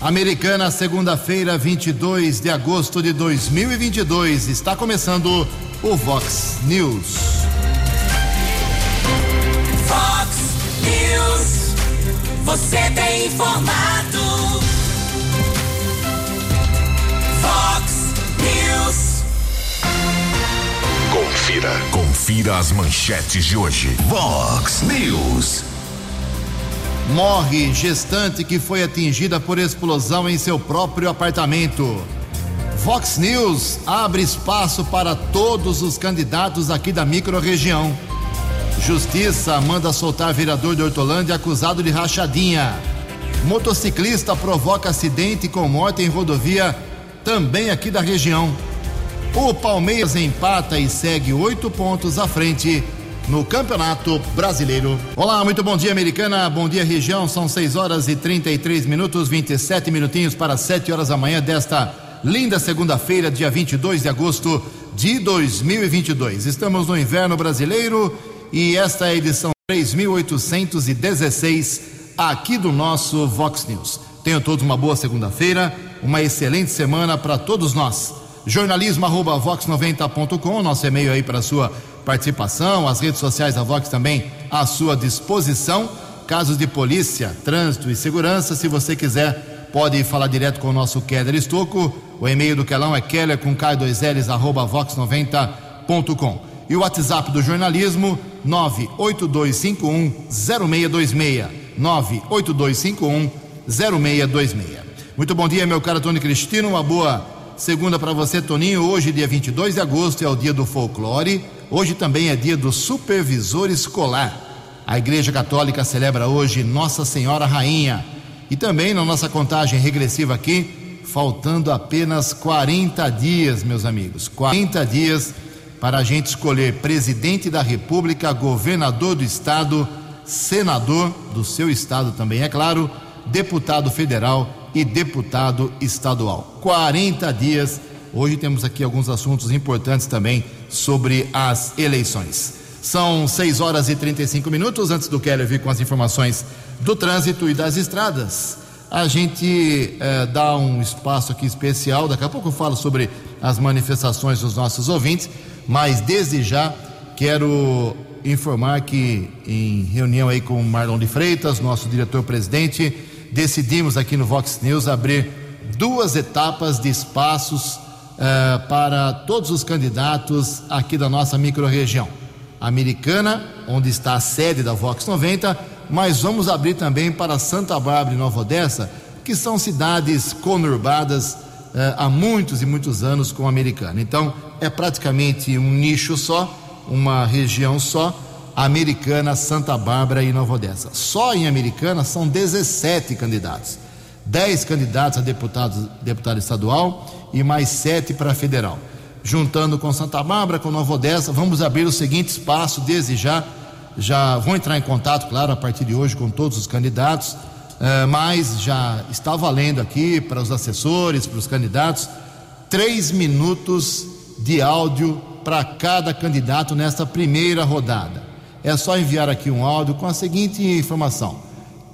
Americana, segunda-feira, 22 de agosto de 2022. Está começando o Vox News. Vox News. Você tem informado. Vox News. Confira. Confira as manchetes de hoje. Vox News. Morre gestante que foi atingida por explosão em seu próprio apartamento. Vox News abre espaço para todos os candidatos aqui da microrregião. Justiça manda soltar vereador de Hortolândia acusado de rachadinha. Motociclista provoca acidente com morte em rodovia, também aqui da região. O Palmeiras empata e segue oito pontos à frente no Campeonato Brasileiro. Olá, muito bom dia, Americana. Bom dia, região. São 6 horas e 33 minutos, 27 minutinhos para 7 horas da manhã desta linda segunda-feira, dia 22 de agosto de 2022. Estamos no inverno brasileiro e esta é a edição 3816 aqui do nosso Vox News. Tenham todos uma boa segunda-feira, uma excelente semana para todos nós. Jornalismo arroba vox90.com, nosso e-mail aí para sua participação, as redes sociais da Vox também à sua disposição. Casos de polícia, trânsito e segurança, se você quiser, pode falar direto com o nosso Keller Estocco. O e-mail do Kelão é keller com K2Ls, arroba vox90.com. E o WhatsApp do jornalismo, 982510626. 982510626. Muito bom dia, meu caro Tony Cristino. Uma boa segunda para você, Toninho. Hoje, dia 22 de agosto, é o dia do folclore. Hoje também é dia do supervisor escolar. A Igreja Católica celebra hoje Nossa Senhora Rainha. E também na nossa contagem regressiva aqui, faltando apenas 40 dias, meus amigos. 40 dias para a gente escolher presidente da República, governador do estado, senador do seu estado também, é claro, deputado federal e deputado estadual. 40 dias. Hoje temos aqui alguns assuntos importantes também sobre as eleições. São 6 horas e 35 minutos antes do Keller vir com as informações do trânsito e das estradas. A gente eh, dá um espaço aqui especial. Daqui a pouco eu falo sobre as manifestações dos nossos ouvintes, mas desde já quero informar que em reunião aí com o Marlon de Freitas, nosso diretor-presidente, decidimos aqui no Vox News abrir duas etapas de espaços uh, para todos os candidatos aqui da nossa microrregião. Americana, onde está a sede da Vox 90, mas vamos abrir também para Santa Bárbara e Nova Odessa, que são cidades conurbadas uh, há muitos e muitos anos com a Americana. Então, é praticamente um nicho só, uma região só, Americana, Santa Bárbara e Nova Odessa. Só em Americana são 17 candidatos. 10 candidatos a deputado, deputado estadual e mais 7 para federal. Juntando com Santa Bárbara, com Nova Odessa, vamos abrir o seguinte espaço desde já. Já vou entrar em contato, claro, a partir de hoje com todos os candidatos, uh, mas já está valendo aqui para os assessores, para os candidatos, três minutos de áudio para cada candidato nesta primeira rodada. É só enviar aqui um áudio com a seguinte informação: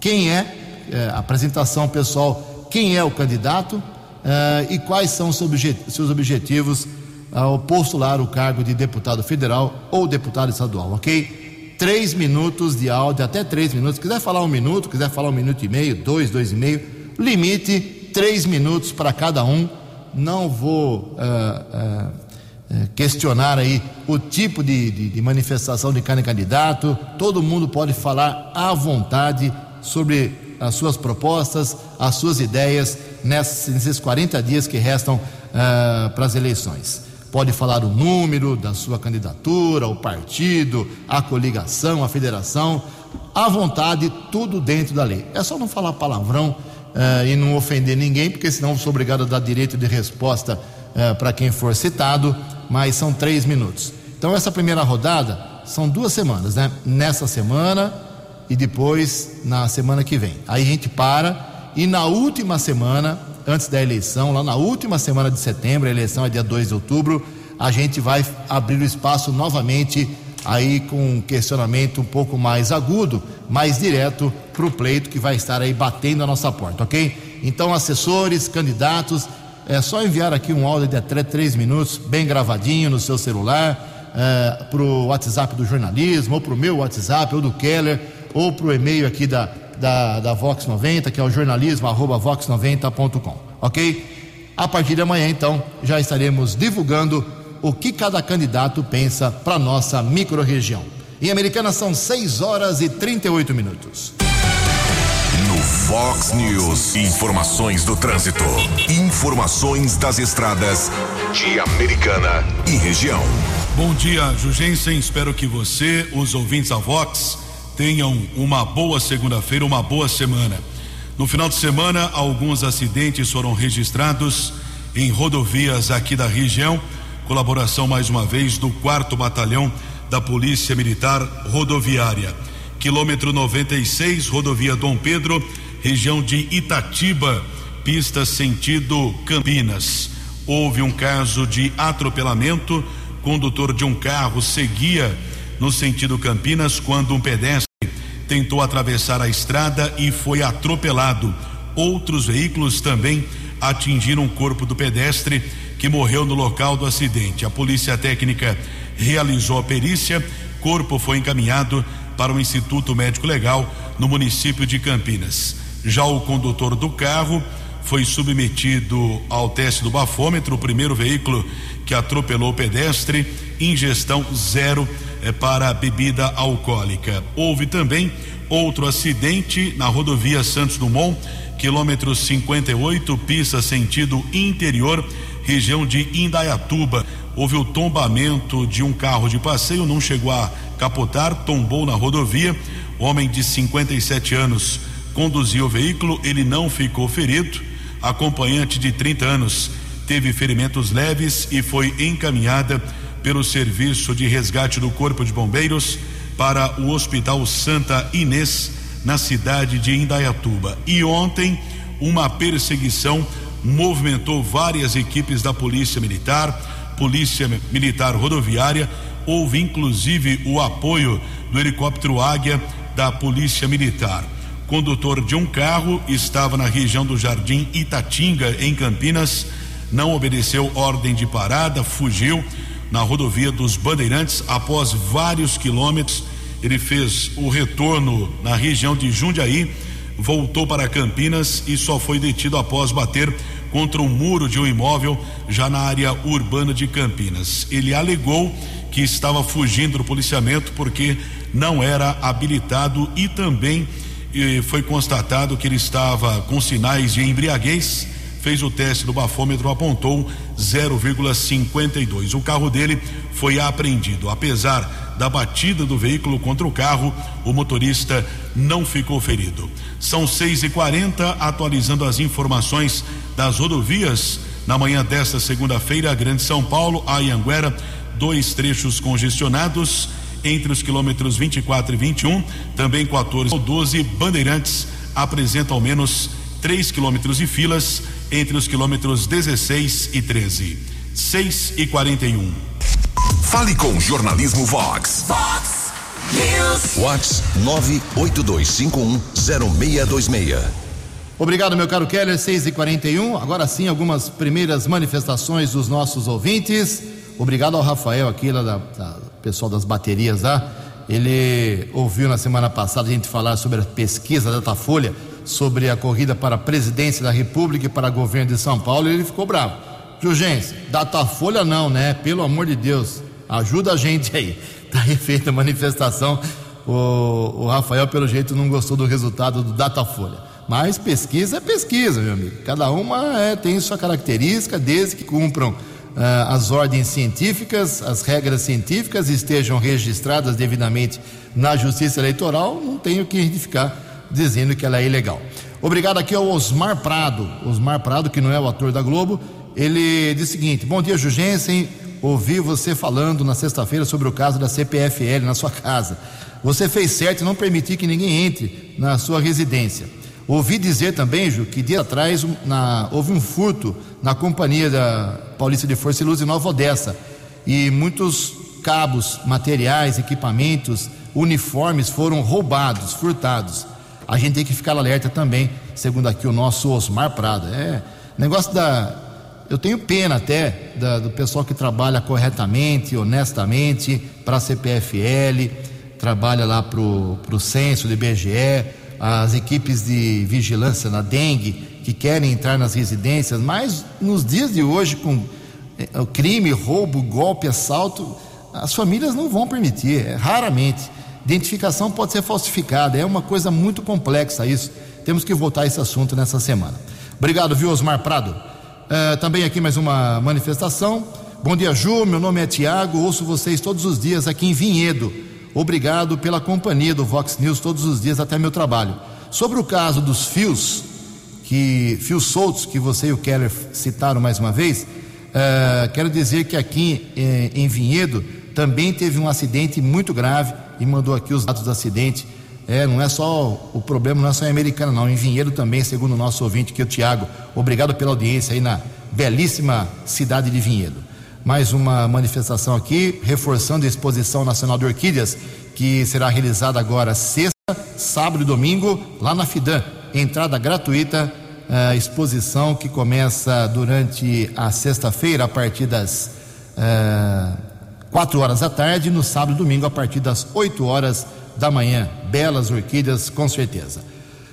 quem é é, apresentação pessoal, quem é o candidato é, e quais são os seus objetivos ao postular o cargo de deputado federal ou deputado estadual, ok? Três minutos de áudio, até três minutos. Quiser falar um minuto, quiser falar um minuto e meio, dois, dois e meio, limite três minutos para cada um. Não vou uh, uh, questionar aí o tipo de, de, de manifestação de cada candidato. Todo mundo pode falar à vontade sobre as suas propostas, as suas ideias nesses 40 dias que restam uh, para as eleições. Pode falar o número da sua candidatura, o partido, a coligação, a federação, à vontade, tudo dentro da lei. É só não falar palavrão uh, e não ofender ninguém, porque senão sou obrigado a dar direito de resposta uh, para quem for citado, mas são três minutos. Então, essa primeira rodada são duas semanas, né? Nessa semana e depois na semana que vem. Aí a gente para e na última semana, antes da eleição, lá na última semana de setembro, a eleição é dia 2 de outubro, a gente vai abrir o espaço novamente aí com um questionamento um pouco mais agudo, mais direto para o pleito que vai estar aí batendo a nossa porta, ok? Então, assessores, candidatos, é só enviar aqui um áudio de até três minutos, bem gravadinho no seu celular, é, para o WhatsApp do jornalismo, ou para o meu WhatsApp, ou do Keller, ou para o e-mail aqui da, da, da Vox 90, que é o jornalismo.vox90.com, ok? A partir de amanhã, então, já estaremos divulgando o que cada candidato pensa para nossa microrregião. Em Americana são 6 horas e 38 minutos. Fox News, informações do trânsito. Informações das estradas de Americana e região. Bom dia, Jugensen. Espero que você, os ouvintes da Vox, tenham uma boa segunda-feira, uma boa semana. No final de semana, alguns acidentes foram registrados em rodovias aqui da região. Colaboração mais uma vez do quarto batalhão da Polícia Militar Rodoviária. Quilômetro 96, rodovia Dom Pedro, região de Itatiba, pista sentido Campinas. Houve um caso de atropelamento. Condutor de um carro seguia no sentido Campinas quando um pedestre tentou atravessar a estrada e foi atropelado. Outros veículos também atingiram o corpo do pedestre que morreu no local do acidente. A polícia técnica realizou a perícia, corpo foi encaminhado para o Instituto Médico Legal no município de Campinas. Já o condutor do carro foi submetido ao teste do bafômetro, o primeiro veículo que atropelou o pedestre, ingestão zero é, para bebida alcoólica. Houve também outro acidente na rodovia Santos Dumont, quilômetro 58, pista sentido interior, região de Indaiatuba. Houve o tombamento de um carro de passeio, não chegou a capotar, tombou na rodovia. Homem de 57 anos conduziu o veículo, ele não ficou ferido. Acompanhante de 30 anos teve ferimentos leves e foi encaminhada pelo Serviço de Resgate do Corpo de Bombeiros para o Hospital Santa Inês, na cidade de Indaiatuba. E ontem, uma perseguição movimentou várias equipes da Polícia Militar, Polícia Militar Rodoviária, houve inclusive o apoio do helicóptero Águia da Polícia Militar. Condutor de um carro estava na região do Jardim Itatinga, em Campinas, não obedeceu ordem de parada, fugiu na rodovia dos Bandeirantes após vários quilômetros. Ele fez o retorno na região de Jundiaí, voltou para Campinas e só foi detido após bater contra um muro de um imóvel já na área urbana de Campinas. Ele alegou que estava fugindo do policiamento porque não era habilitado e também foi constatado que ele estava com sinais de embriaguez. Fez o teste do bafômetro, apontou 0,52. O carro dele foi apreendido. Apesar da batida do veículo contra o carro, o motorista não ficou ferido. São 6 e 40 atualizando as informações das rodovias. Na manhã desta segunda-feira, Grande São Paulo, a Ianguera, dois trechos congestionados entre os quilômetros 24 e 21, também 14 ou 12, Bandeirantes apresenta ao menos 3 quilômetros de filas entre os quilômetros 16 e 13. 6 e 41. Fale com Jornalismo Vox. Fox News. Vox 982510626. Obrigado, meu caro Keller, 6 e 41 Agora sim, algumas primeiras manifestações dos nossos ouvintes. Obrigado ao Rafael aqui, lá da, da pessoal das baterias lá. Ele ouviu na semana passada a gente falar sobre a pesquisa da Datafolha sobre a corrida para a presidência da República e para governo de São Paulo e ele ficou bravo. Jurgência, Datafolha não, né? Pelo amor de Deus, ajuda a gente aí. Tá refeita a manifestação. O, o Rafael, pelo jeito, não gostou do resultado do Datafolha. Mas pesquisa é pesquisa, meu amigo. Cada uma é, tem sua característica, desde que cumpram as ordens científicas, as regras científicas estejam registradas devidamente na Justiça Eleitoral, não tenho que ficar dizendo que ela é ilegal. Obrigado aqui ao Osmar Prado. Osmar Prado, que não é o ator da Globo, ele diz o seguinte: Bom dia, Jugensen. Ouvi você falando na sexta-feira sobre o caso da CPFL na sua casa. Você fez certo em não permitir que ninguém entre na sua residência. Ouvi dizer também, Ju, que dia atrás na, houve um furto na companhia da Paulista de Força e Luz em Nova Odessa. E muitos cabos, materiais, equipamentos, uniformes foram roubados, furtados. A gente tem que ficar alerta também segundo aqui o nosso Osmar Prado. É negócio da. Eu tenho pena até da, do pessoal que trabalha corretamente, honestamente, para a CPFL, trabalha lá para o censo do IBGE, as equipes de vigilância na dengue, que querem entrar nas residências, mas nos dias de hoje, com o crime, roubo, golpe, assalto, as famílias não vão permitir, é, raramente. Identificação pode ser falsificada, é uma coisa muito complexa isso. Temos que voltar a esse assunto nessa semana. Obrigado, viu, Osmar Prado? É, também aqui mais uma manifestação. Bom dia, Ju. Meu nome é Tiago. Ouço vocês todos os dias aqui em Vinhedo. Obrigado pela companhia do Vox News todos os dias até meu trabalho. Sobre o caso dos fios, que fios soltos que você e o Keller citaram mais uma vez, Uh, quero dizer que aqui eh, em Vinhedo também teve um acidente muito grave e mandou aqui os dados do acidente. É, não é só o problema, não é só em Americana, não. Em Vinhedo também, segundo o nosso ouvinte, que é o Tiago. Obrigado pela audiência aí na belíssima cidade de Vinhedo. Mais uma manifestação aqui, reforçando a Exposição Nacional de Orquídeas, que será realizada agora sexta, sábado e domingo, lá na Fidan. Entrada gratuita uh, exposição que começa durante a sexta-feira, a partir das uh, 4 horas da tarde, no sábado e domingo, a partir das 8 horas da manhã. Belas orquídeas, com certeza.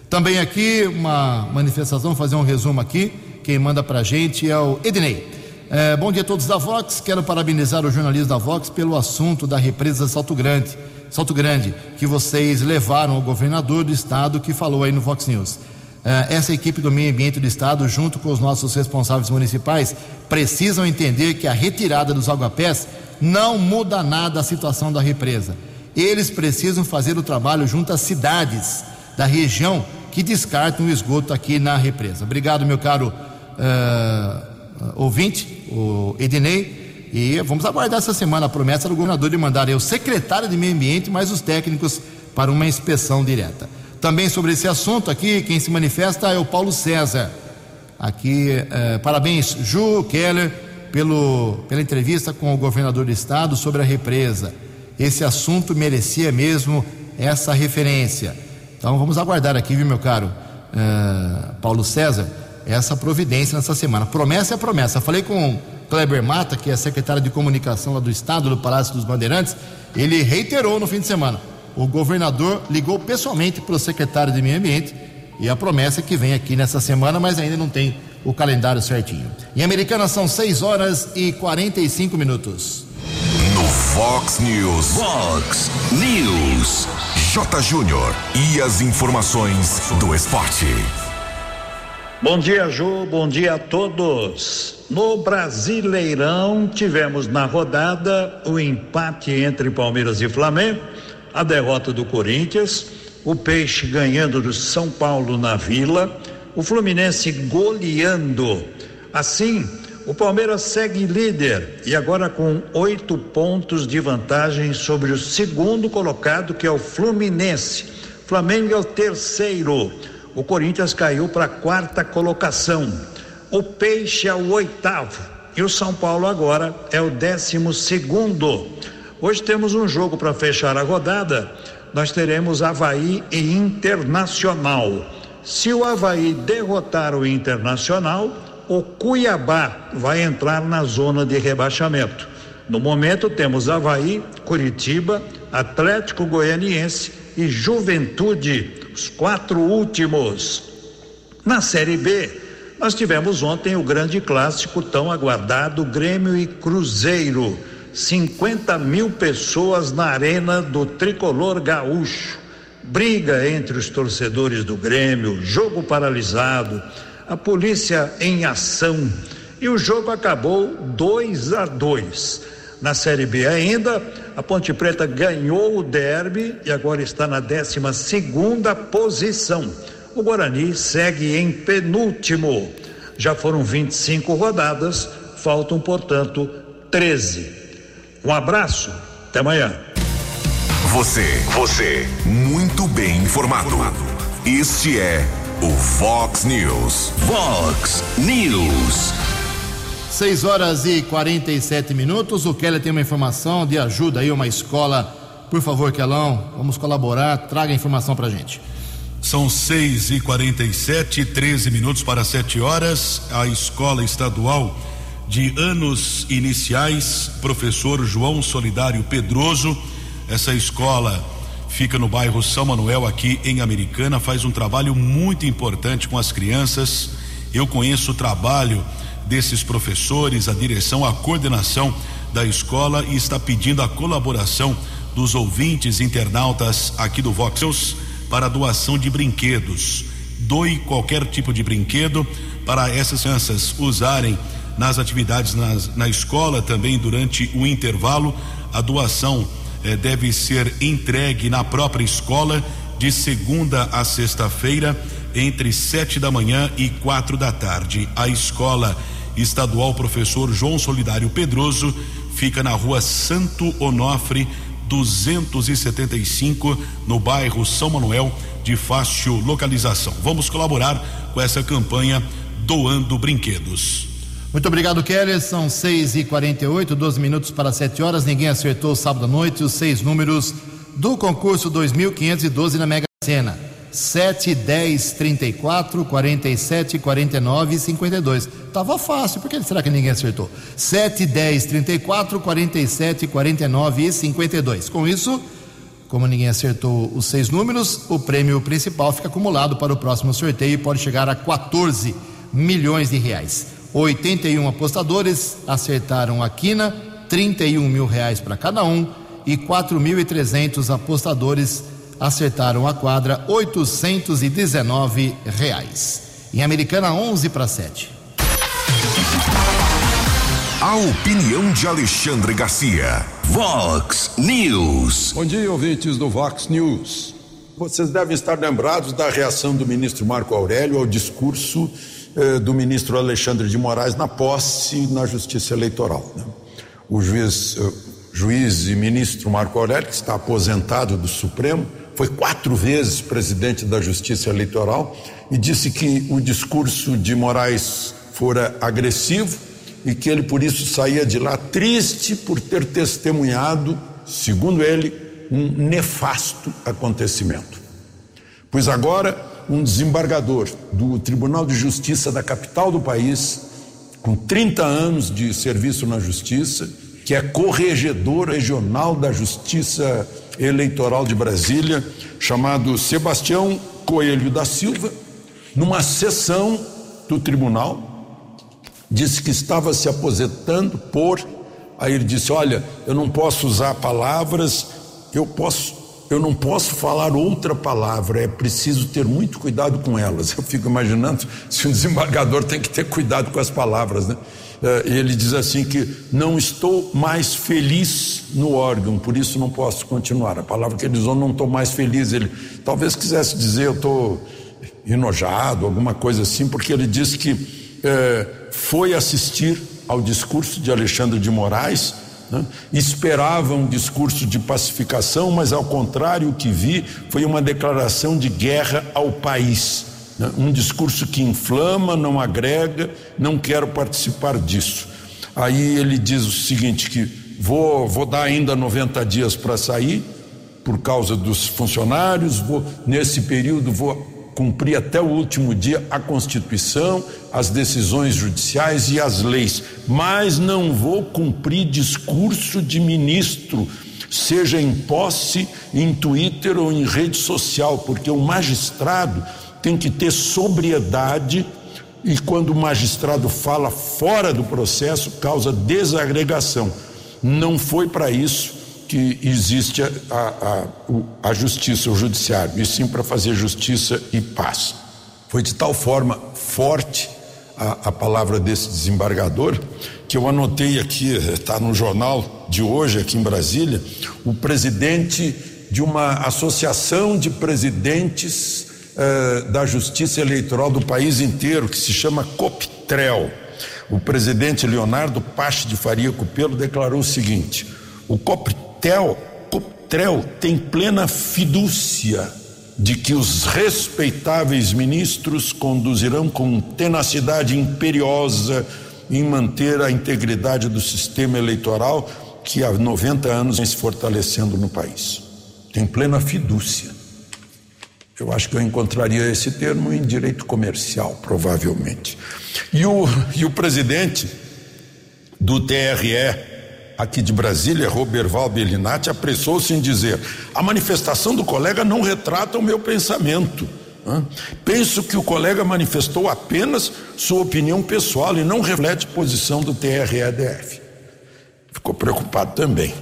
Também aqui, uma manifestação, fazer um resumo aqui. Quem manda pra gente é o Ednei. É, bom dia a todos da Vox. Quero parabenizar o jornalismo da Vox pelo assunto da represa Salto Grande, Salto Grande, que vocês levaram ao governador do estado que falou aí no Vox News. Eh, essa equipe do meio ambiente do estado, junto com os nossos responsáveis municipais, precisam entender que a retirada dos aguapés não muda nada a situação da represa. Eles precisam fazer o trabalho junto às cidades da região que descartam o esgoto aqui na represa. Obrigado, meu caro uh, ouvinte, o Ednei. E vamos aguardar essa semana a promessa do governador de mandar o secretário de Meio Ambiente mais os técnicos para uma inspeção direta. Também sobre esse assunto aqui, quem se manifesta é o Paulo César. Aqui, eh, parabéns, Ju Keller, pelo, pela entrevista com o governador do estado sobre a represa. Esse assunto merecia mesmo essa referência. Então vamos aguardar aqui, viu, meu caro eh, Paulo César, essa providência nessa semana. Promessa é promessa. Falei com Kleber Mata, que é secretário de comunicação lá do estado, do Palácio dos Bandeirantes, ele reiterou no fim de semana o governador ligou pessoalmente para o secretário de Meio Ambiente e a promessa é que vem aqui nessa semana, mas ainda não tem o calendário certinho. Em Americana são 6 horas e 45 minutos. No Fox News. Fox News. J. Júnior. E as informações do esporte. Bom dia, Ju. Bom dia a todos. No Brasileirão, tivemos na rodada o empate entre Palmeiras e Flamengo a derrota do Corinthians, o Peixe ganhando do São Paulo na Vila, o Fluminense goleando. Assim, o Palmeiras segue líder e agora com oito pontos de vantagem sobre o segundo colocado, que é o Fluminense. Flamengo é o terceiro. O Corinthians caiu para a quarta colocação. O Peixe é o oitavo. E o São Paulo agora é o décimo segundo. Hoje temos um jogo para fechar a rodada. Nós teremos Havaí e Internacional. Se o Havaí derrotar o Internacional, o Cuiabá vai entrar na zona de rebaixamento. No momento temos Havaí, Curitiba, Atlético Goianiense e Juventude, os quatro últimos. Na Série B, nós tivemos ontem o grande clássico tão aguardado Grêmio e Cruzeiro. 50 mil pessoas na arena do tricolor gaúcho. Briga entre os torcedores do Grêmio, jogo paralisado, a polícia em ação. E o jogo acabou 2 a 2. Na Série B ainda, a Ponte Preta ganhou o derby e agora está na 12 segunda posição. O Guarani segue em penúltimo. Já foram 25 rodadas, faltam, portanto, 13. Um abraço, até amanhã. Você, você, muito bem informado. Este é o Fox News. Fox News. 6 horas e 47 minutos. O Keller tem uma informação de ajuda aí, uma escola. Por favor, Kelão, vamos colaborar. Traga a informação pra gente. São 6 e 47 13 minutos para 7 horas. A escola estadual de anos iniciais, professor João Solidário Pedroso. Essa escola fica no bairro São Manuel, aqui em Americana, faz um trabalho muito importante com as crianças. Eu conheço o trabalho desses professores, a direção, a coordenação da escola e está pedindo a colaboração dos ouvintes internautas aqui do Vox News para doação de brinquedos. Doe qualquer tipo de brinquedo para essas crianças usarem nas atividades nas, na escola também durante o intervalo. A doação eh, deve ser entregue na própria escola de segunda a sexta-feira entre sete da manhã e quatro da tarde. A escola estadual professor João Solidário Pedroso fica na rua Santo Onofre 275 no bairro São Manuel de fácil localização. Vamos colaborar com essa campanha doando brinquedos. Muito obrigado, Keller. São 6 e 48 12 minutos para 7 horas. Ninguém acertou sábado à noite os seis números do concurso 2512 na Mega Sena. 7, 10, 34, 47, 49 e 52. Tava fácil, por que será que ninguém acertou? 7, 10, 34, 47, 49 e 52. Com isso, como ninguém acertou os seis números, o prêmio principal fica acumulado para o próximo sorteio e pode chegar a 14 milhões de reais. 81 apostadores acertaram a quina, 31 mil reais para cada um, e 4.300 apostadores acertaram a quadra, 819 reais. Em Americana, 11 para 7. A opinião de Alexandre Garcia. Vox News. Bom dia, ouvintes do Vox News. Vocês devem estar lembrados da reação do ministro Marco Aurélio ao discurso eh, do ministro Alexandre de Moraes na posse na Justiça Eleitoral. Né? O juiz, eh, juiz e ministro Marco Aurélio, que está aposentado do Supremo, foi quatro vezes presidente da Justiça Eleitoral e disse que o discurso de Moraes fora agressivo e que ele por isso saía de lá triste por ter testemunhado, segundo ele, um nefasto acontecimento. Pois agora um desembargador do Tribunal de Justiça da capital do país, com 30 anos de serviço na Justiça, que é corregedor regional da Justiça Eleitoral de Brasília, chamado Sebastião Coelho da Silva, numa sessão do tribunal, disse que estava se aposentando por. Aí ele disse: Olha, eu não posso usar palavras, eu posso eu não posso falar outra palavra, é preciso ter muito cuidado com elas. Eu fico imaginando se um desembargador tem que ter cuidado com as palavras, né? Eh, ele diz assim que não estou mais feliz no órgão, por isso não posso continuar. A palavra que ele usou, não estou mais feliz. Ele talvez quisesse dizer eu estou enojado, alguma coisa assim, porque ele disse que é, foi assistir ao discurso de Alexandre de Moraes né? Esperava um discurso de pacificação, mas ao contrário, o que vi foi uma declaração de guerra ao país. Né? Um discurso que inflama, não agrega, não quero participar disso. Aí ele diz o seguinte: que vou, vou dar ainda 90 dias para sair, por causa dos funcionários, vou, nesse período vou cumprir até o último dia a Constituição, as decisões judiciais e as leis, mas não vou cumprir discurso de ministro, seja em posse, em Twitter ou em rede social, porque o magistrado tem que ter sobriedade e quando o magistrado fala fora do processo, causa desagregação. Não foi para isso que existe a, a, a justiça, o judiciário, e sim para fazer justiça e paz. Foi de tal forma forte a, a palavra desse desembargador que eu anotei aqui, está no jornal de hoje, aqui em Brasília, o presidente de uma associação de presidentes eh, da justiça eleitoral do país inteiro, que se chama COPTREL. O presidente Leonardo Pache de Faria Cupelo declarou o seguinte: o COPTREL Tel, Coptrel tem plena fidúcia de que os respeitáveis ministros conduzirão com tenacidade imperiosa em manter a integridade do sistema eleitoral que há 90 anos vem se fortalecendo no país. Tem plena fidúcia. Eu acho que eu encontraria esse termo em direito comercial, provavelmente. E o, e o presidente do TRE aqui de Brasília, Roberval Bellinati, apressou-se em dizer: a manifestação do colega não retrata o meu pensamento. Penso que o colega manifestou apenas sua opinião pessoal e não reflete posição do TREDF. Ficou preocupado também.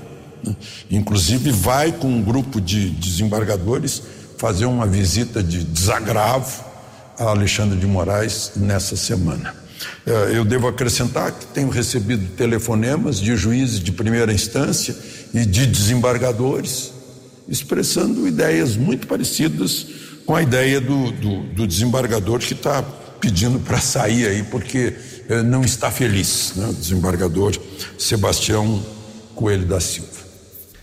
Inclusive, vai com um grupo de desembargadores fazer uma visita de desagravo a Alexandre de Moraes nessa semana. É, eu devo acrescentar que tenho recebido telefonemas de juízes de primeira instância e de desembargadores expressando ideias muito parecidas com a ideia do, do, do desembargador que está pedindo para sair aí porque é, não está feliz, né? desembargador Sebastião Coelho da Silva.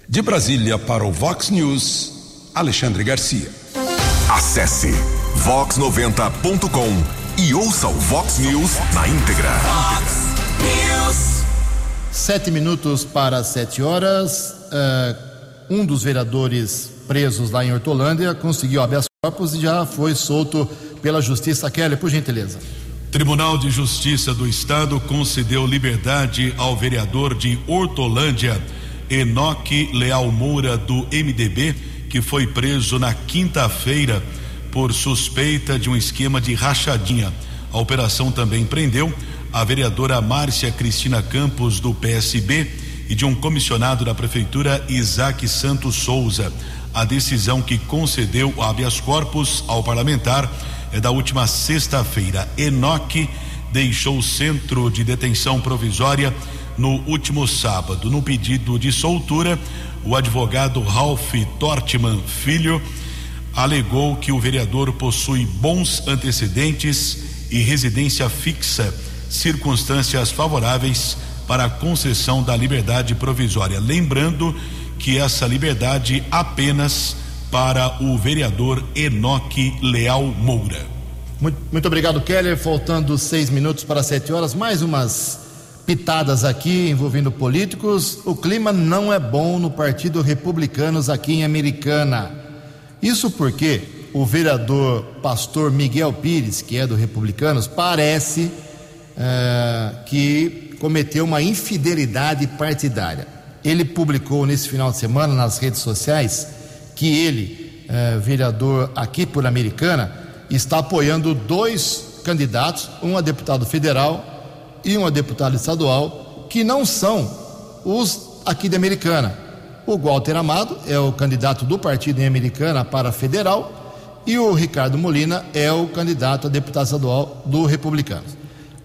De Brasília para o Vox News, Alexandre Garcia. Acesse vox90.com e ouça o Vox News na íntegra. Vox News. Sete minutos para sete horas. Uh, um dos vereadores presos lá em Hortolândia conseguiu habeas corpus e já foi solto pela Justiça. Kelly, por gentileza. Tribunal de Justiça do Estado concedeu liberdade ao vereador de Hortolândia, Enoque Leal Moura, do MDB, que foi preso na quinta-feira por suspeita de um esquema de rachadinha. A operação também prendeu a vereadora Márcia Cristina Campos, do PSB, e de um comissionado da Prefeitura, Isaac Santos Souza. A decisão que concedeu habeas corpus ao parlamentar é da última sexta-feira. Enoque deixou o centro de detenção provisória no último sábado. No pedido de soltura, o advogado Ralph Tortman Filho alegou que o vereador possui bons antecedentes e residência fixa, circunstâncias favoráveis para a concessão da liberdade provisória. Lembrando que essa liberdade apenas para o vereador Enoque Leal Moura. Muito, muito obrigado, Keller. Faltando seis minutos para sete horas, mais umas pitadas aqui envolvendo políticos. O clima não é bom no Partido Republicanos aqui em Americana. Isso porque o vereador pastor Miguel Pires, que é do Republicanos, parece é, que cometeu uma infidelidade partidária. Ele publicou nesse final de semana nas redes sociais que ele, é, vereador aqui por Americana, está apoiando dois candidatos, um a deputado federal e um a deputado estadual, que não são os aqui de Americana o Walter Amado é o candidato do partido em Americana para federal e o Ricardo Molina é o candidato a deputado estadual do Republicanos.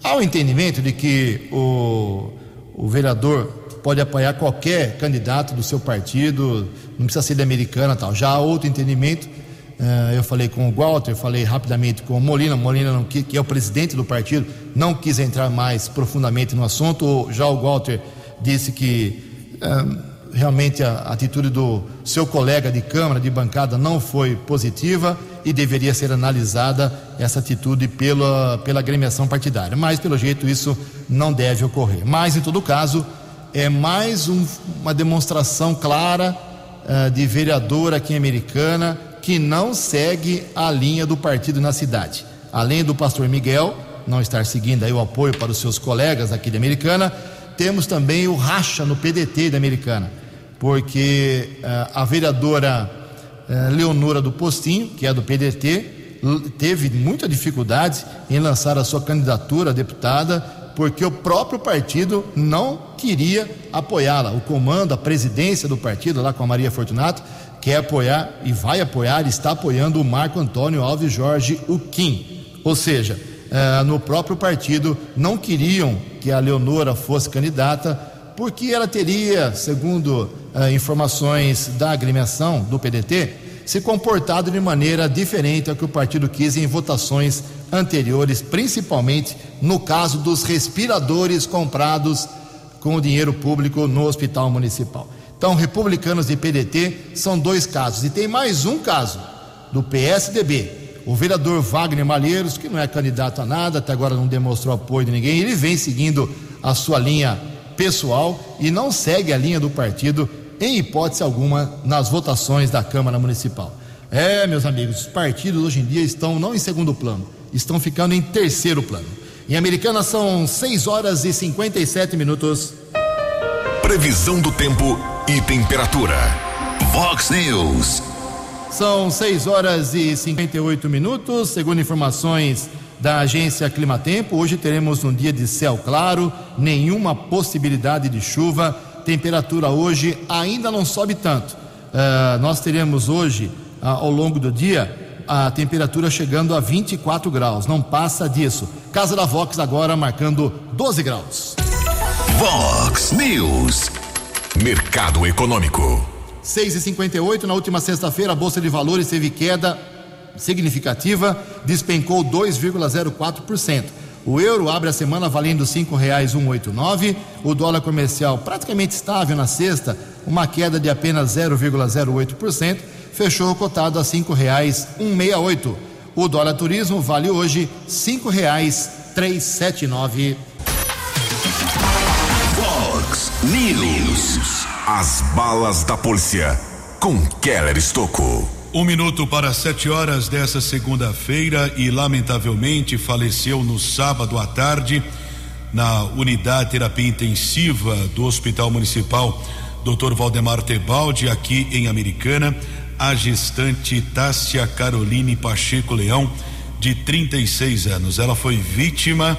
Há o entendimento de que o, o vereador pode apoiar qualquer candidato do seu partido, não precisa ser de Americana tal. Já há outro entendimento. Uh, eu falei com o Walter, falei rapidamente com o Molina. Molina, não, que, é o presidente do partido, não quis entrar mais profundamente no assunto. Já o Walter disse que uh, realmente a atitude do seu colega de Câmara, de bancada, não foi positiva e deveria ser analisada essa atitude pela, pela agremiação partidária. Mas, pelo jeito, isso não deve ocorrer. Mas, em todo caso, é mais um, uma demonstração clara uh, de vereador aqui Americana que não segue a linha do partido na cidade. Além do pastor Miguel não estar seguindo aí o apoio para os seus colegas aqui de Americana, temos também o racha no PDT da Americana porque uh, a vereadora uh, Leonora do Postinho, que é do PDT, teve muita dificuldade em lançar a sua candidatura a deputada, porque o próprio partido não queria apoiá-la. O comando, a presidência do partido, lá com a Maria Fortunato, quer apoiar e vai apoiar, está apoiando o Marco Antônio Alves Jorge Uquim. Ou seja, uh, no próprio partido não queriam que a Leonora fosse candidata porque ela teria, segundo uh, informações da agremiação do PDT, se comportado de maneira diferente ao que o partido quis em votações anteriores, principalmente no caso dos respiradores comprados com o dinheiro público no hospital municipal. Então, republicanos e PDT são dois casos. E tem mais um caso do PSDB. O vereador Wagner Malheiros, que não é candidato a nada, até agora não demonstrou apoio de ninguém, ele vem seguindo a sua linha pessoal e não segue a linha do partido em hipótese alguma nas votações da Câmara Municipal. É, meus amigos, os partidos hoje em dia estão não em segundo plano, estão ficando em terceiro plano. Em Americana são 6 horas e 57 minutos. Previsão do tempo e temperatura. Vox News. São 6 horas e 58 minutos, segundo informações da agência Climatempo. Hoje teremos um dia de céu claro, nenhuma possibilidade de chuva. Temperatura hoje ainda não sobe tanto. Uh, nós teremos hoje, uh, ao longo do dia, a temperatura chegando a 24 graus. Não passa disso. Casa da Vox agora marcando 12 graus. Vox News. Mercado Econômico. 6 e 58 na última sexta-feira, a Bolsa de Valores teve queda significativa, despencou 2,04%. O euro abre a semana valendo cinco reais O dólar comercial praticamente estável na sexta, uma queda de apenas 0,08%, fechou cotado a cinco reais O dólar turismo vale hoje cinco reais Fox News. As balas da polícia com Keller Estocou. Um minuto para sete horas dessa segunda-feira e lamentavelmente faleceu no sábado à tarde na unidade terapia intensiva do Hospital Municipal Dr. Valdemar Tebaldi aqui em Americana a gestante Tássia Caroline Pacheco Leão de 36 anos. Ela foi vítima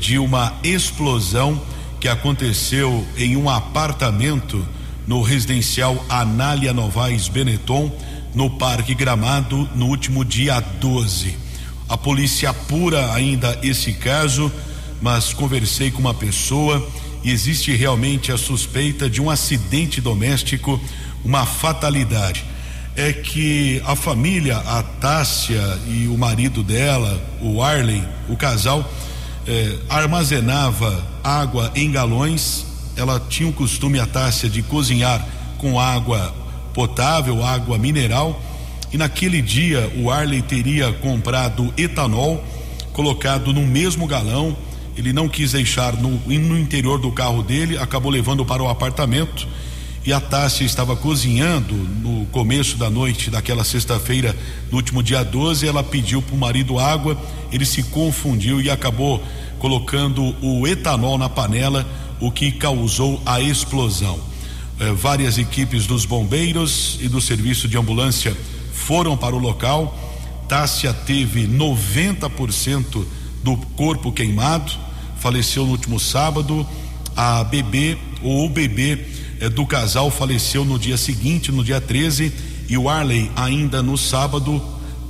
de uma explosão que aconteceu em um apartamento no residencial Anália Novaes Benetton, no Parque Gramado, no último dia 12. A polícia apura ainda esse caso, mas conversei com uma pessoa e existe realmente a suspeita de um acidente doméstico, uma fatalidade. É que a família, a Tássia e o marido dela, o Arley, o casal, eh, armazenava água em galões. Ela tinha o costume, a Tássia, de cozinhar com água potável, água mineral. E naquele dia o Arley teria comprado etanol, colocado no mesmo galão. Ele não quis deixar no, no interior do carro dele, acabou levando para o apartamento. E a Tássia estava cozinhando no começo da noite daquela sexta-feira, no último dia 12. Ela pediu para o marido água, ele se confundiu e acabou colocando o etanol na panela, o que causou a explosão. Eh, várias equipes dos bombeiros e do serviço de ambulância foram para o local. Tássia teve 90% do corpo queimado, faleceu no último sábado. A bebê ou o bebê eh, do casal faleceu no dia seguinte, no dia 13, e o Arley, ainda no sábado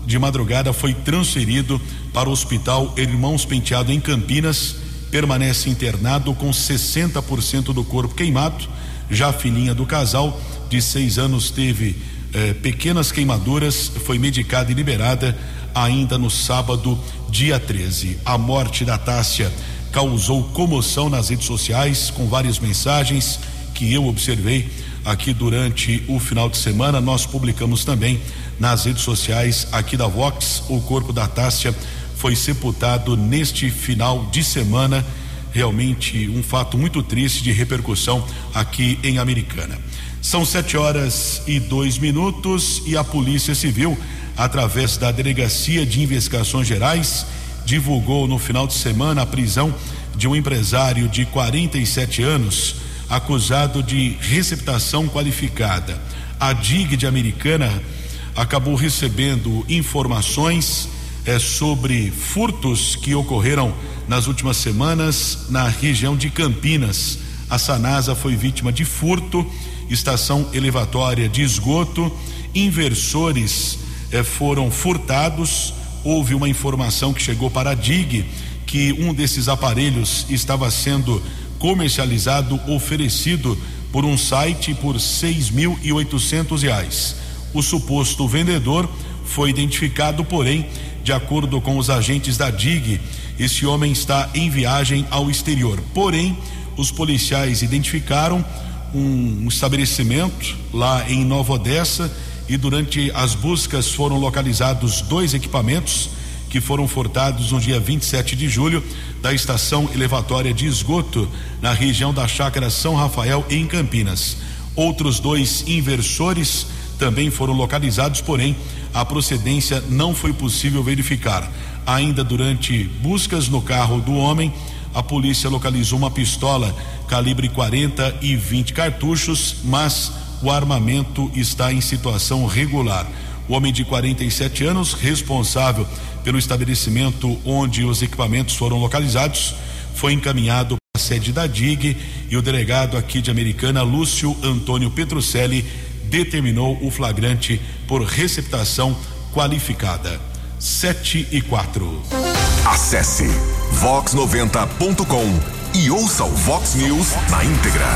de madrugada, foi transferido para o Hospital Irmãos Penteado em Campinas, permanece internado com 60% do corpo queimado. Já filhinha do casal, de seis anos, teve eh, pequenas queimaduras, foi medicada e liberada ainda no sábado, dia 13. A morte da Tássia causou comoção nas redes sociais, com várias mensagens que eu observei aqui durante o final de semana. Nós publicamos também nas redes sociais aqui da Vox o corpo da Tássia foi sepultado neste final de semana. Realmente um fato muito triste de repercussão aqui em Americana. São sete horas e dois minutos e a Polícia Civil, através da Delegacia de Investigações Gerais, divulgou no final de semana a prisão de um empresário de 47 anos acusado de receptação qualificada. A DIG de Americana acabou recebendo informações é, sobre furtos que ocorreram nas últimas semanas na região de Campinas. A Sanasa foi vítima de furto, estação elevatória de esgoto, inversores é, foram furtados. Houve uma informação que chegou para a DIG que um desses aparelhos estava sendo comercializado, oferecido por um site por seis mil e oitocentos reais. O suposto vendedor foi identificado, porém de acordo com os agentes da DIG, esse homem está em viagem ao exterior. Porém, os policiais identificaram um estabelecimento lá em Nova Odessa e durante as buscas foram localizados dois equipamentos que foram furtados no dia 27 de julho da estação elevatória de esgoto na região da Chácara São Rafael em Campinas. Outros dois inversores também foram localizados, porém a procedência não foi possível verificar. Ainda durante buscas no carro do homem, a polícia localizou uma pistola calibre 40 e 20 cartuchos, mas o armamento está em situação regular. O homem de 47 anos, responsável pelo estabelecimento onde os equipamentos foram localizados, foi encaminhado para a sede da DIG e o delegado aqui de Americana, Lúcio Antônio Petrucelli, determinou o flagrante por receptação qualificada. 7 e 4. Acesse vox90.com e ouça o Vox News na íntegra.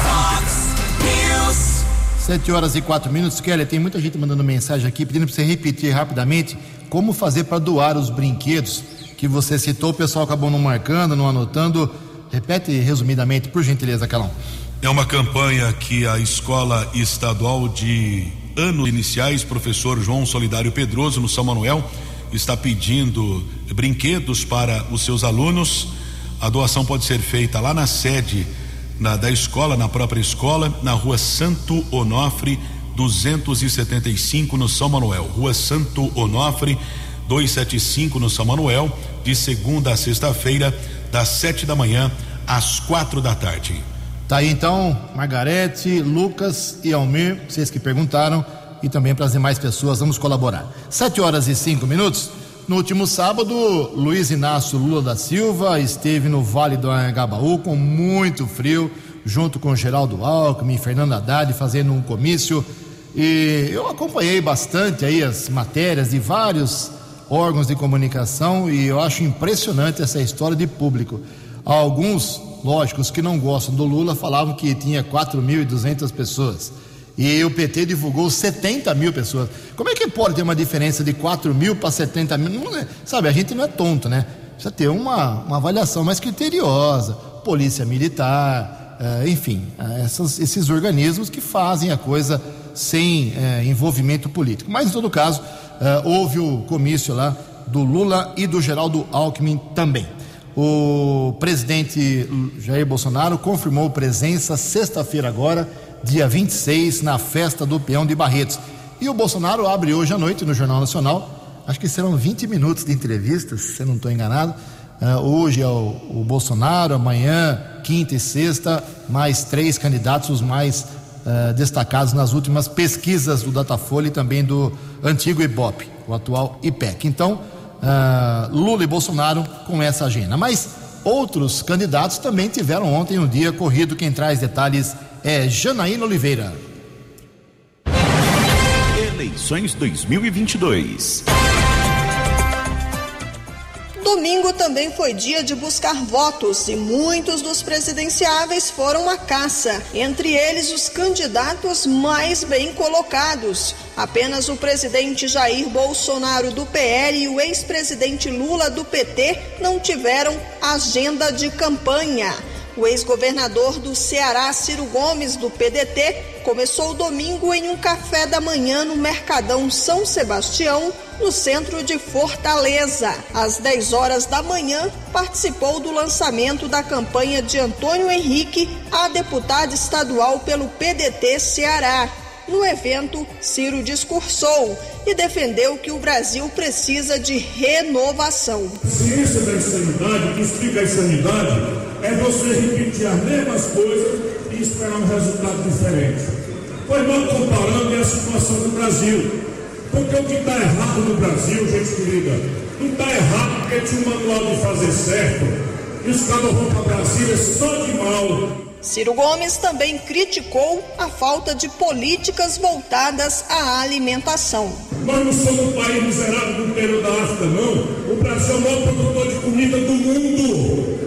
News. 7 horas e 4 minutos. Kelly, tem muita gente mandando mensagem aqui pedindo para você repetir rapidamente como fazer para doar os brinquedos que você citou. O pessoal acabou não marcando, não anotando. Repete resumidamente, por gentileza, Calão. É uma campanha que a Escola Estadual de Anos Iniciais, professor João Solidário Pedroso, no São Manuel, está pedindo brinquedos para os seus alunos. A doação pode ser feita lá na sede na, da escola, na própria escola, na rua Santo Onofre, 275 no São Manuel. Rua Santo Onofre, 275 no São Manuel, de segunda a sexta-feira, das sete da manhã às quatro da tarde. Tá aí então, Margarete, Lucas e Almir, vocês que perguntaram, e também para as demais pessoas, vamos colaborar. Sete horas e cinco minutos. No último sábado, Luiz Inácio Lula da Silva esteve no Vale do Anhangabaú com muito frio, junto com Geraldo Alckmin, Fernando Haddad, fazendo um comício. E eu acompanhei bastante aí as matérias de vários órgãos de comunicação e eu acho impressionante essa história de público. Alguns lógicos que não gostam do Lula falavam que tinha 4.200 pessoas. E o PT divulgou 70 mil pessoas. Como é que pode ter uma diferença de 4 mil para 70 mil? Não é, sabe, a gente não é tonto, né? Precisa ter uma, uma avaliação mais criteriosa. Polícia Militar, eh, enfim, eh, essas, esses organismos que fazem a coisa sem eh, envolvimento político. Mas, em todo caso, houve o comício lá do Lula e do Geraldo Alckmin também. O presidente Jair Bolsonaro confirmou presença sexta-feira agora, dia 26, na festa do Peão de Barretos. E o Bolsonaro abre hoje à noite no Jornal Nacional, acho que serão 20 minutos de entrevistas, se eu não estou enganado. Uh, hoje é o, o, Bolsonaro, amanhã, quinta e sexta, mais três candidatos, os mais uh, destacados nas últimas pesquisas do Datafolha e também do antigo IBOP, o atual IPEC. Então, uh, Lula e Bolsonaro com essa agenda. Mas outros candidatos também tiveram ontem um dia corrido. Quem traz detalhes é Janaína Oliveira. Eleições 2022. Domingo também foi dia de buscar votos e muitos dos presidenciáveis foram à caça, entre eles os candidatos mais bem colocados. Apenas o presidente Jair Bolsonaro do PL e o ex-presidente Lula do PT não tiveram agenda de campanha. O ex-governador do Ceará, Ciro Gomes, do PDT, começou o domingo em um café da manhã no Mercadão São Sebastião, no centro de Fortaleza. Às 10 horas da manhã, participou do lançamento da campanha de Antônio Henrique a deputado estadual pelo PDT Ceará. No evento, Ciro discursou e defendeu que o Brasil precisa de renovação. Ciência da insanidade, que explica a insanidade, é você repetir as mesmas coisas e esperar um resultado diferente. Pois não comparando a situação do Brasil. Porque o que está errado no Brasil, gente querida, não está errado porque tinha um manual de fazer certo e os caras vão para Brasília só de mal. Ciro Gomes também criticou a falta de políticas voltadas à alimentação. Nós não somos um país miserável do interior da África, não. O Brasil é o maior produtor de comida do mundo.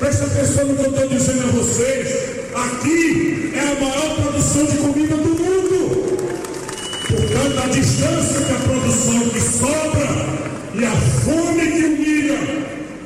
Presta atenção no que eu estou dizendo a vocês. Aqui é a maior produção de comida do mundo. Portanto, a distância que a produção que sobra e a fome que humilha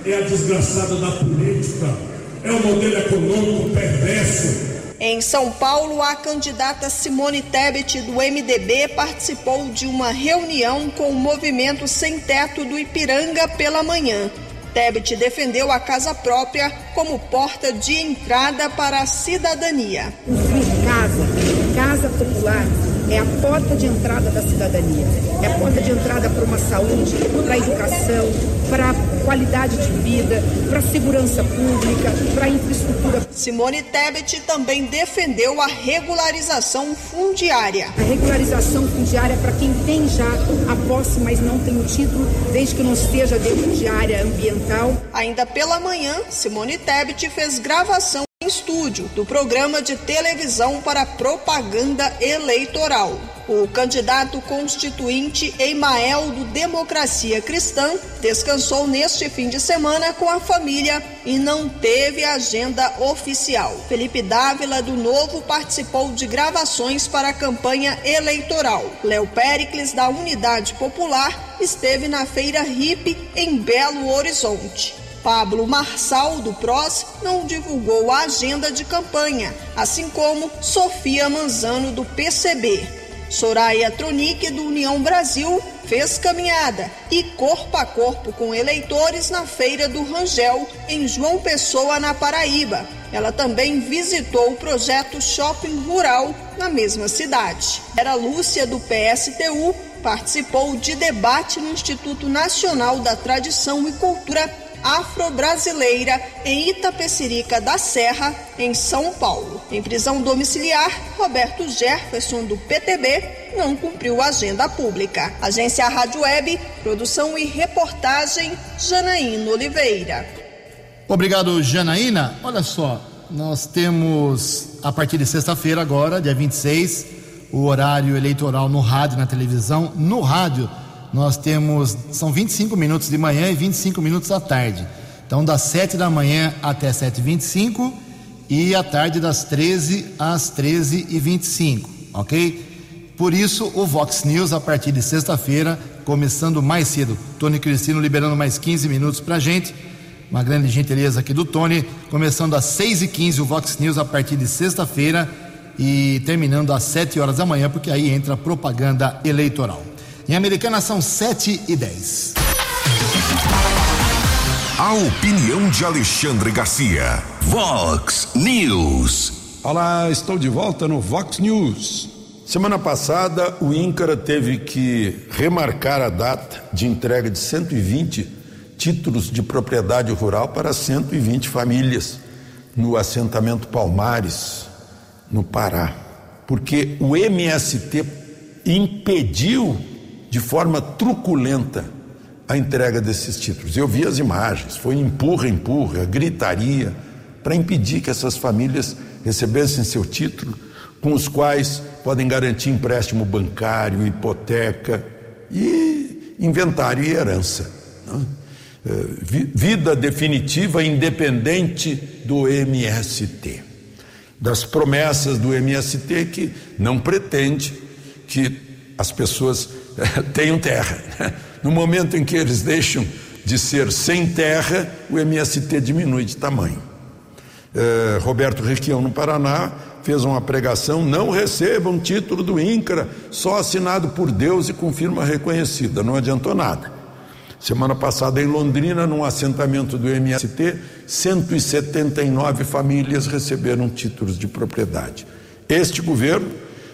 é a desgraçada da política é um modelo econômico perverso. Em São Paulo, a candidata Simone Tebet, do MDB, participou de uma reunião com o movimento Sem Teto do Ipiranga pela manhã. Tebet defendeu a casa própria como porta de entrada para a cidadania. Construir casa, casa popular, é a porta de entrada da cidadania, é a porta de entrada para uma saúde, para a educação, para qualidade de vida, para segurança pública, para infraestrutura. Simone Tebet também defendeu a regularização fundiária. A regularização fundiária para quem tem já a posse, mas não tem o título, desde que não esteja dentro de área ambiental. Ainda pela manhã, Simone Tebet fez gravação estúdio do programa de televisão para propaganda eleitoral. O candidato constituinte Emael do Democracia Cristã descansou neste fim de semana com a família e não teve agenda oficial. Felipe Dávila do Novo participou de gravações para a campanha eleitoral. Léo Pericles da Unidade Popular esteve na feira RIP em Belo Horizonte. Pablo Marçal, do PROS, não divulgou a agenda de campanha, assim como Sofia Manzano, do PCB. Soraya Tronic, do União Brasil, fez caminhada e corpo a corpo com eleitores na Feira do Rangel, em João Pessoa, na Paraíba. Ela também visitou o projeto Shopping Rural na mesma cidade. Era Lúcia, do PSTU, participou de debate no Instituto Nacional da Tradição e Cultura afro-brasileira em Itapecerica da Serra, em São Paulo. Em prisão domiciliar, Roberto Jefferson, do PTB, não cumpriu a agenda pública. Agência Rádio Web, produção e reportagem, Janaína Oliveira. Obrigado, Janaína. Olha só, nós temos a partir de sexta-feira, agora, dia 26, o horário eleitoral no rádio, na televisão. No rádio, nós temos, são 25 minutos de manhã e 25 minutos à tarde. Então, das 7 da manhã até 7h25 e à tarde das 13 às 13h25, ok? Por isso, o Vox News, a partir de sexta-feira, começando mais cedo. Tony Cristino liberando mais 15 minutos para gente. Uma grande gentileza aqui do Tony. Começando às 6h15 o Vox News a partir de sexta-feira e terminando às 7 horas da manhã, porque aí entra a propaganda eleitoral. Em Americana são 7 e 10. A opinião de Alexandre Garcia. Vox News. Olá, estou de volta no Vox News. Semana passada, o INCRA teve que remarcar a data de entrega de 120 títulos de propriedade rural para 120 famílias no assentamento Palmares, no Pará, porque o MST impediu de forma truculenta a entrega desses títulos. Eu vi as imagens, foi empurra, empurra, gritaria, para impedir que essas famílias recebessem seu título, com os quais podem garantir empréstimo bancário, hipoteca e inventário e herança. Né? Vida definitiva independente do MST. Das promessas do MST que não pretende que as pessoas tenham terra. No momento em que eles deixam de ser sem terra, o MST diminui de tamanho. É, Roberto Requião, no Paraná, fez uma pregação: não recebam título do INCRA, só assinado por Deus e com firma reconhecida. Não adiantou nada. Semana passada, em Londrina, num assentamento do MST, 179 famílias receberam títulos de propriedade. Este governo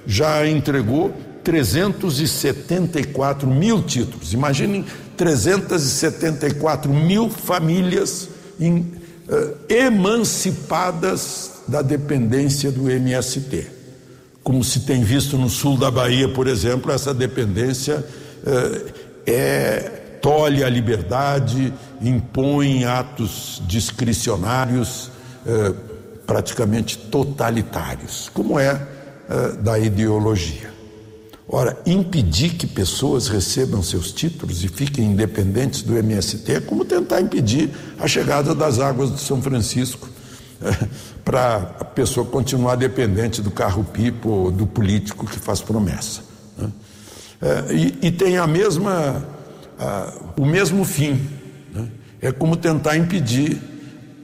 já entregou 374 mil títulos. Imaginem 374 mil famílias em, uh, emancipadas da dependência do MST. Como se tem visto no sul da Bahia, por exemplo, essa dependência uh, é tolhe a liberdade, impõe atos discricionários, uh, praticamente totalitários, como é da ideologia. Ora, impedir que pessoas recebam seus títulos e fiquem independentes do MST é como tentar impedir a chegada das águas de São Francisco para a pessoa continuar dependente do carro-pipo ou do político que faz promessa. Né? É, e, e, tem a mesma, a, o mesmo fim. Né? É como tentar impedir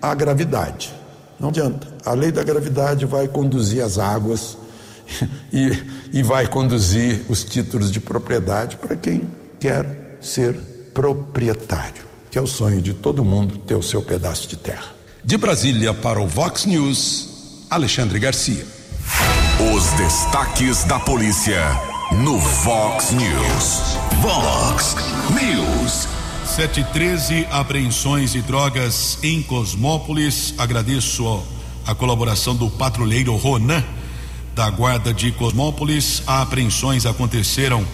a gravidade. Não adianta. A lei da gravidade vai conduzir as águas e, e vai conduzir os títulos de propriedade para quem quer ser proprietário, que é o sonho de todo mundo ter o seu pedaço de terra. De Brasília para o Vox News, Alexandre Garcia. Os destaques da polícia no Vox News. Vox News. 713 apreensões de drogas em Cosmópolis. Agradeço a colaboração do patrulheiro Ronan da Guarda de Cosmópolis. Apreensões aconteceram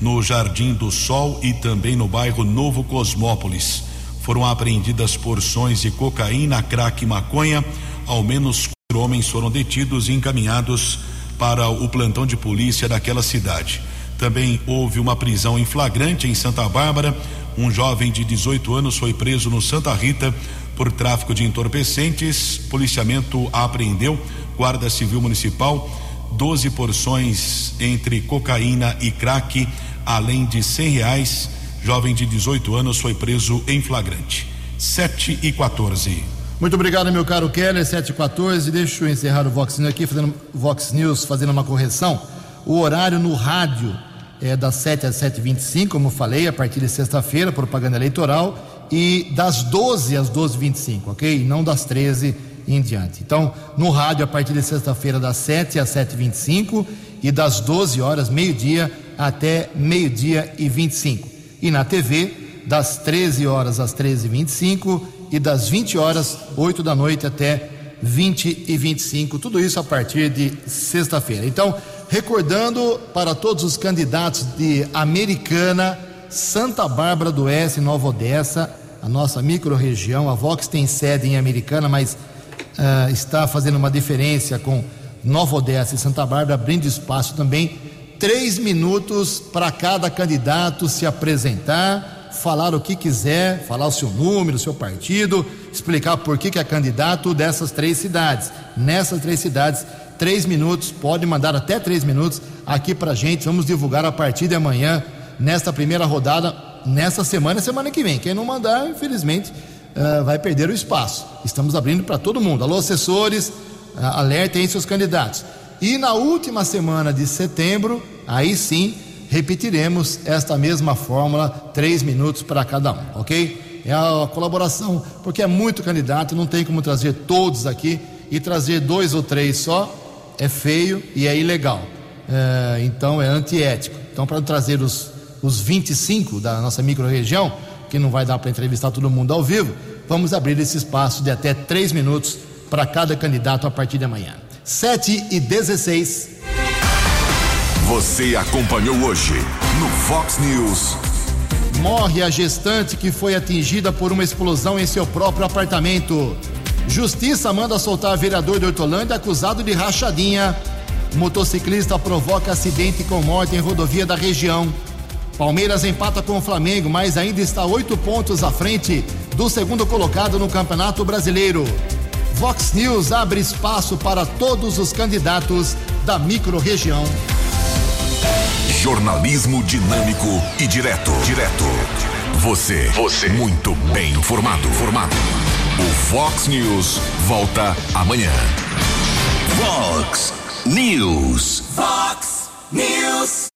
no Jardim do Sol e também no bairro Novo Cosmópolis. Foram apreendidas porções de cocaína, crack e maconha. Ao menos quatro homens foram detidos e encaminhados para o plantão de polícia daquela cidade. Também houve uma prisão em flagrante em Santa Bárbara. Um jovem de 18 anos foi preso no Santa Rita por tráfico de entorpecentes. Policiamento apreendeu, Guarda Civil Municipal, 12 porções entre cocaína e crack, além de cem reais. Jovem de 18 anos foi preso em flagrante. 7 e 14. Muito obrigado, meu caro Keller, 714. Deixa eu encerrar o Vox News aqui, fazendo Vox News, fazendo uma correção. O horário no rádio é das 7 às 7h25, como falei, a partir de sexta-feira, propaganda eleitoral, e das 12 às 12h25, ok? Não das 13 em diante. Então, no rádio, a partir de sexta-feira, das 7 às 7h25 e das 12 horas, meio-dia, até meio-dia e 25. E na TV, das 13 horas às 13h25 e das 20 horas, 8 da noite, até 20 e 25. Tudo isso a partir de sexta-feira. Então, recordando para todos os candidatos de Americana, Santa Bárbara do Oeste, Nova Odessa, a nossa microrregião. A Vox tem sede em Americana, mas uh, está fazendo uma diferença com Nova Odessa e Santa Bárbara, abrindo espaço também. Três minutos para cada candidato se apresentar, falar o que quiser, falar o seu número, o seu partido, explicar por que, que é candidato dessas três cidades. Nessas três cidades, três minutos, pode mandar até três minutos aqui para gente. Vamos divulgar a partir de amanhã, nesta primeira rodada, nessa semana e semana que vem. Quem não mandar, infelizmente, uh, vai perder o espaço. Estamos abrindo para todo mundo. Alô, assessores, uh, alertem seus candidatos. E na última semana de setembro, aí sim, repetiremos esta mesma fórmula, três minutos para cada um, ok? É a colaboração, porque é muito candidato, não tem como trazer todos aqui e trazer dois ou três só é feio e é ilegal. É, então é antiético. Então, para trazer os, os 25 da nossa microrregião, que não vai dar para entrevistar todo mundo ao vivo, vamos abrir esse espaço de até três minutos para cada candidato a partir de amanhã. 7 e 16. Você acompanhou hoje no Fox News. Morre a gestante que foi atingida por uma explosão em seu próprio apartamento. Justiça manda soltar vereador de Hortolândia acusado de rachadinha. Motociclista provoca acidente com morte em rodovia da região. Palmeiras empata com o Flamengo, mas ainda está oito pontos à frente do segundo colocado no Campeonato Brasileiro. Vox News abre espaço para todos os candidatos da microrregião. Jornalismo dinâmico e direto. Direto. Você. Você. Muito bem informado. Formado. O Vox News volta amanhã. Vox News. Vox News.